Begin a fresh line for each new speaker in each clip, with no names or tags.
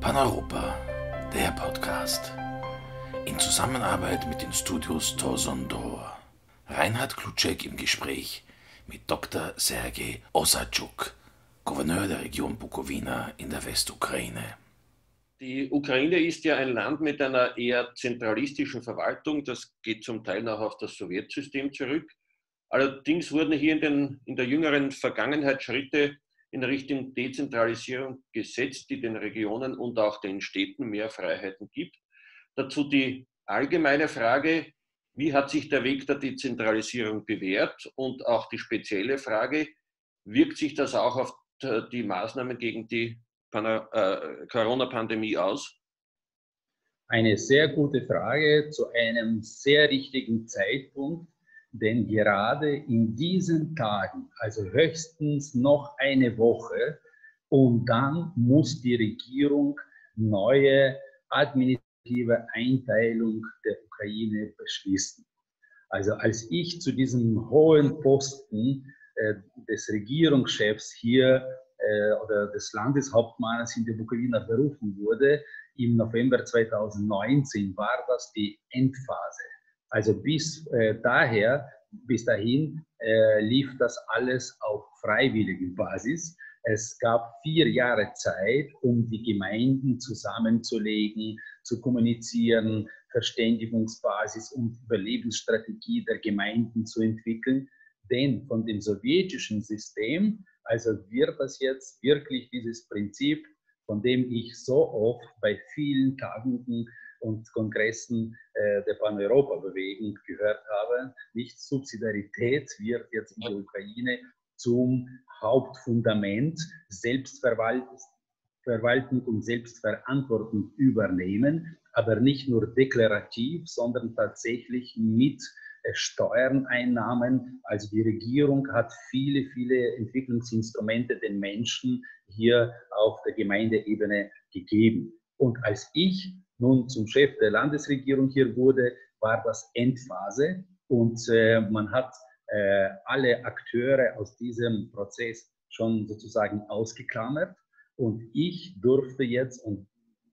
Paneuropa, der Podcast. In Zusammenarbeit mit den Studios Torsondor. Reinhard Klutschek im Gespräch mit Dr. Sergei Osatschuk, Gouverneur der Region Bukowina in der Westukraine.
Die Ukraine ist ja ein Land mit einer eher zentralistischen Verwaltung. Das geht zum Teil auch auf das Sowjetsystem zurück. Allerdings wurden hier in, den, in der jüngeren Vergangenheit Schritte in Richtung Dezentralisierung gesetzt, die den Regionen und auch den Städten mehr Freiheiten gibt. Dazu die allgemeine Frage, wie hat sich der Weg der Dezentralisierung bewährt? Und auch die spezielle Frage, wirkt sich das auch auf die Maßnahmen gegen die äh, Corona-Pandemie aus?
Eine sehr gute Frage zu einem sehr richtigen Zeitpunkt denn gerade in diesen Tagen, also höchstens noch eine Woche, und dann muss die Regierung neue administrative Einteilung der Ukraine beschließen. Also als ich zu diesem hohen Posten äh, des Regierungschefs hier äh, oder des Landeshauptmanns in der Bukowina berufen wurde, im November 2019 war das die Endphase. Also bis äh, daher, bis dahin äh, lief das alles auf freiwilligen Basis. Es gab vier Jahre Zeit, um die Gemeinden zusammenzulegen, zu kommunizieren, Verständigungsbasis und Überlebensstrategie der Gemeinden zu entwickeln. Denn von dem sowjetischen System, also wird das jetzt wirklich dieses Prinzip, von dem ich so oft bei vielen Tagungen und Kongressen äh, der Pan-Europa-Bewegung gehört habe. Nicht Subsidiarität wird jetzt in der Ukraine zum Hauptfundament Selbstverwaltung und Selbstverantwortung übernehmen, aber nicht nur deklarativ, sondern tatsächlich mit äh, Steuerneinnahmen. Also die Regierung hat viele, viele Entwicklungsinstrumente den Menschen hier auf der Gemeindeebene gegeben. Und als ich nun zum Chef der Landesregierung hier wurde, war das Endphase und äh, man hat äh, alle Akteure aus diesem Prozess schon sozusagen ausgeklammert und ich durfte jetzt und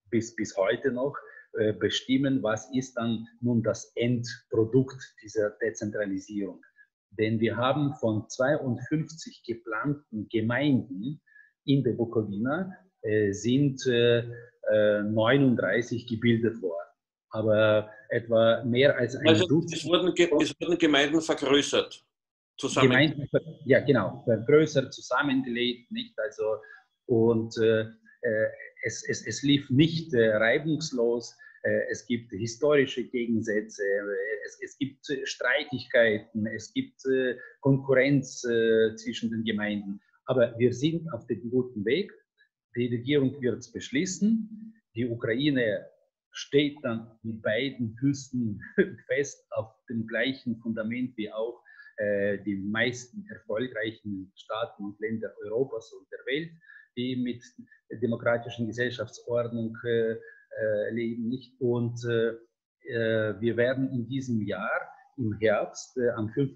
bis, bis heute noch äh, bestimmen, was ist dann nun das Endprodukt dieser Dezentralisierung. Denn wir haben von 52 geplanten Gemeinden in der Bukowina sind äh, 39 äh, gebildet worden. Aber etwa mehr als ein
also, Dutzend. Es wurden, es wurden Gemeinden vergrößert.
Zusammen. Gemeinden, ja, genau, vergrößert, zusammengelegt, nicht? Also, und äh, äh, es, es, es lief nicht äh, reibungslos. Äh, es gibt historische Gegensätze, äh, es, es gibt Streitigkeiten, es gibt Konkurrenz zwischen den Gemeinden. Aber wir sind auf dem guten Weg die Regierung wird es beschließen. Die Ukraine steht dann mit beiden Füßen fest auf dem gleichen Fundament wie auch äh, die meisten erfolgreichen Staaten und Länder Europas und der Welt, die mit demokratischen Gesellschaftsordnung äh, äh leben. Nicht? Und äh, äh, wir werden in diesem Jahr im Herbst äh, am, 5,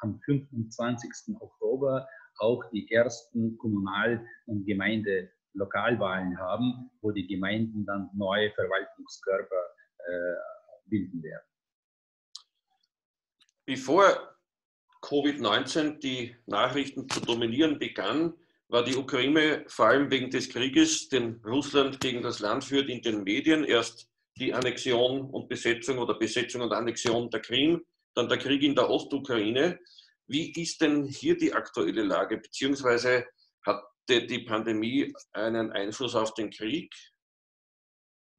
am 25. Oktober auch die ersten Kommunal- und Gemeindelokalwahlen haben, wo die Gemeinden dann neue Verwaltungskörper äh, bilden werden.
Bevor Covid-19 die Nachrichten zu dominieren begann, war die Ukraine vor allem wegen des Krieges, den Russland gegen das Land führt, in den Medien. Erst die Annexion und Besetzung oder Besetzung und Annexion der Krim, dann der Krieg in der Ostukraine. Wie ist denn hier die aktuelle Lage, beziehungsweise hatte die Pandemie einen Einfluss auf den Krieg?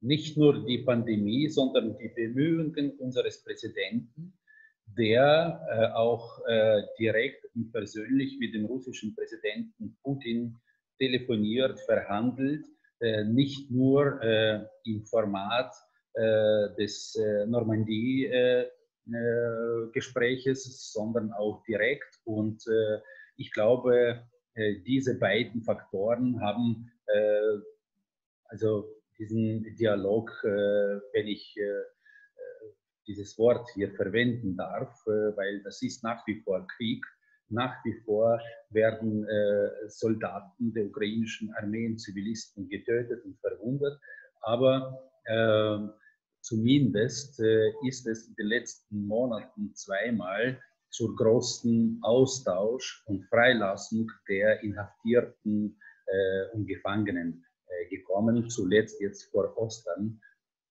Nicht nur die Pandemie, sondern die Bemühungen unseres Präsidenten, der äh, auch äh, direkt und persönlich mit dem russischen Präsidenten Putin telefoniert, verhandelt, äh, nicht nur äh, im Format äh, des äh, Normandie Gespräches, sondern auch direkt. Und äh, ich glaube, äh, diese beiden Faktoren haben also diesen Dialog, wenn ich dieses Wort hier verwenden darf, weil das ist nach wie vor Krieg, Nach wie vor werden äh, Soldaten der ukrainischen Armee und Zivilisten getötet und verwundet. Aber äh, zumindest äh, ist es in den letzten Monaten zweimal zur großen Austausch und Freilassung der Inhaftierten äh, und Gefangenen äh, gekommen, zuletzt jetzt vor Ostern.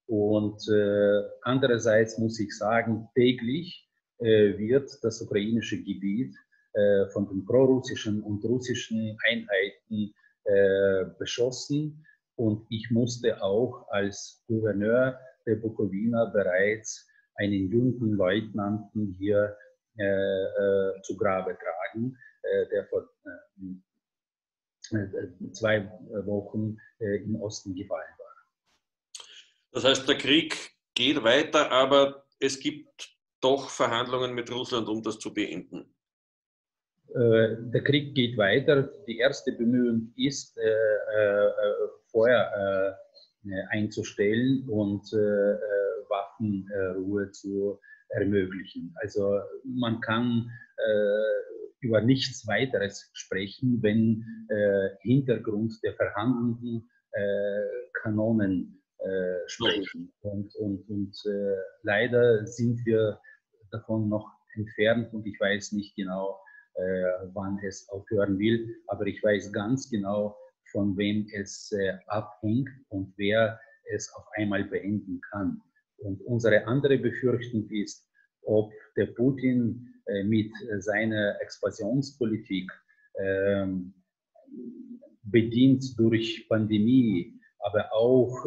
Und äh, andererseits muss ich sagen, täglich äh, wird das ukrainische Gebiet äh, von den prorussischen und russischen Einheiten beschossen. Und ich musste auch als Gouverneur der Bukowina bereits einen jungen Leutnanten hier äh, äh, zu Grabe tragen, äh, der vor zwei Wochen im Osten gefallen war.
Das heißt, der Krieg geht weiter, aber es gibt doch Verhandlungen mit Russland, um das zu beenden.
Äh, der Krieg geht weiter. Die erste Bemühung ist, äh, äh, Feuer einzustellen und Waffenruhe zu ermöglichen. Also man kann über nichts weiteres sprechen, wenn Hintergrund der verhandelnden Kanonen sprechen. Und, und, und leider sind wir davon noch entfernt und ich weiß nicht genau, äh, wann es aufhören will. Aber ich weiß ganz genau, von wem es äh, abhängt und wer es auf einmal beenden kann. Und unsere andere Befürchtung ist, ob der Putin äh, mit seiner Expansionspolitik ähm, bedient durch Pandemie, aber auch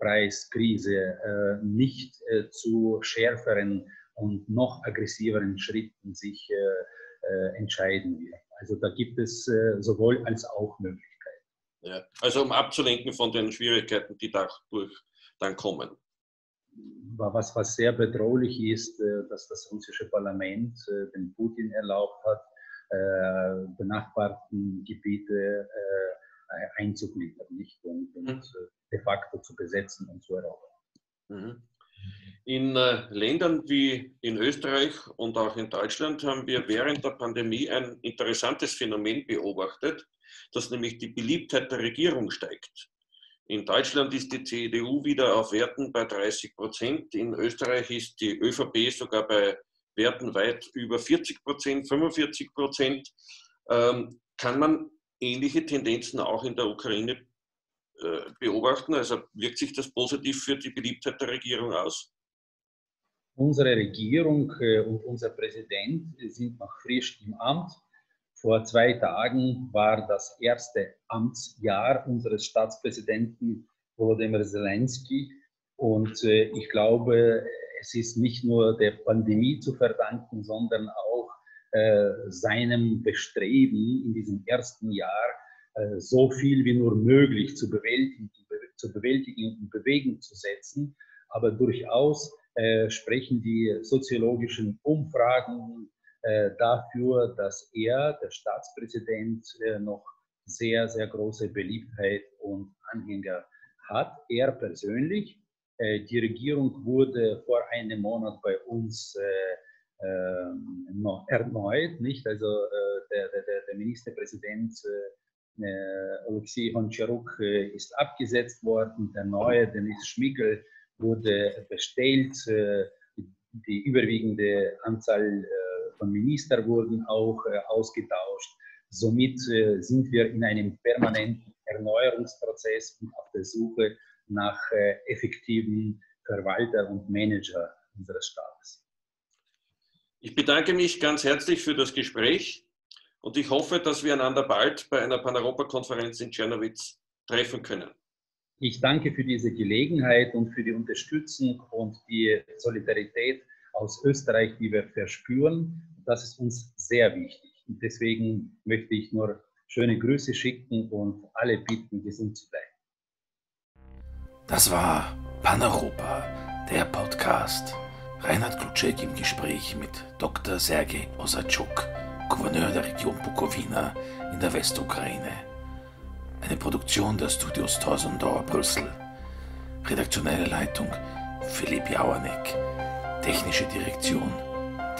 Ölpreiskrise nicht zu schärferen und noch aggressiveren Schritten sich äh, äh, entscheiden wird. Also da gibt es äh, sowohl als auch Möglichkeiten.
Ja, also um abzulenken von den Schwierigkeiten, die dadurch dann kommen.
Was, was sehr bedrohlich ist, dass das russische Parlament den Putin erlaubt hat, benachbarten Gebiete einzugliedern nicht? und, und mhm. de facto zu besetzen und zu erobern. Mhm.
In äh, Ländern wie in Österreich und auch in Deutschland haben wir während der Pandemie ein interessantes Phänomen beobachtet, dass nämlich die Beliebtheit der Regierung steigt. In Deutschland ist die CDU wieder auf Werten bei 30 Prozent. In Österreich ist die ÖVP sogar bei Werten weit über 40 Prozent, 45 Prozent. Ähm, kann man ähnliche Tendenzen auch in der Ukraine beobachten? Also wirkt sich das positiv für die Beliebtheit der Regierung aus?
Unsere Regierung äh, und unser Präsident sind noch frisch im Amt. Vor zwei Tagen war das erste Amtsjahr unseres Staatspräsidenten Volodymyr Zelensky. Und äh, ich glaube, es ist nicht nur der Pandemie zu verdanken, sondern auch seinem Bestreben in diesem ersten Jahr äh, so viel wie nur möglich zu bewältigen, zu bewältigen und Bewegung zu setzen. Aber durchaus äh, sprechen die soziologischen Umfragen äh, dafür, dass er, der Staatspräsident, äh, noch sehr, sehr große Beliebtheit und Anhänger hat. Er persönlich. Äh, die Regierung wurde vor einem Monat bei uns äh, ähm, erneut, nicht? Also der, der, der Ministerpräsident äh, Alexei Honcharuk äh, ist abgesetzt worden, der neue Denis Schmigel wurde bestellt, äh, die überwiegende Anzahl von Ministern wurden auch ausgetauscht. Somit sind wir in einem permanenten Erneuerungsprozess und auf der Suche nach effektiven Verwalter und Manager unseres Staates.
Ich bedanke mich ganz herzlich für das Gespräch. Und ich hoffe, dass wir einander bald bei einer Paneuropa-Konferenz in Czernowitz treffen können.
Ich danke für diese Gelegenheit und für die Unterstützung und die Solidarität aus Österreich, die wir verspüren. Das ist uns sehr wichtig. Und deswegen möchte ich nur schöne Grüße schicken und alle bitten, gesund zu bleiben.
Das war Paneuropa, der Podcast. Reinhard Klutschek im Gespräch mit Dr. Sergei Osatschuk. Gouverneur der Region Bukowina in der Westukraine. Eine Produktion der Studios Torsendauer Brüssel. Redaktionelle Leitung Philipp Jauerneck. Technische Direktion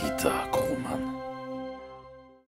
Dieter Krohmann.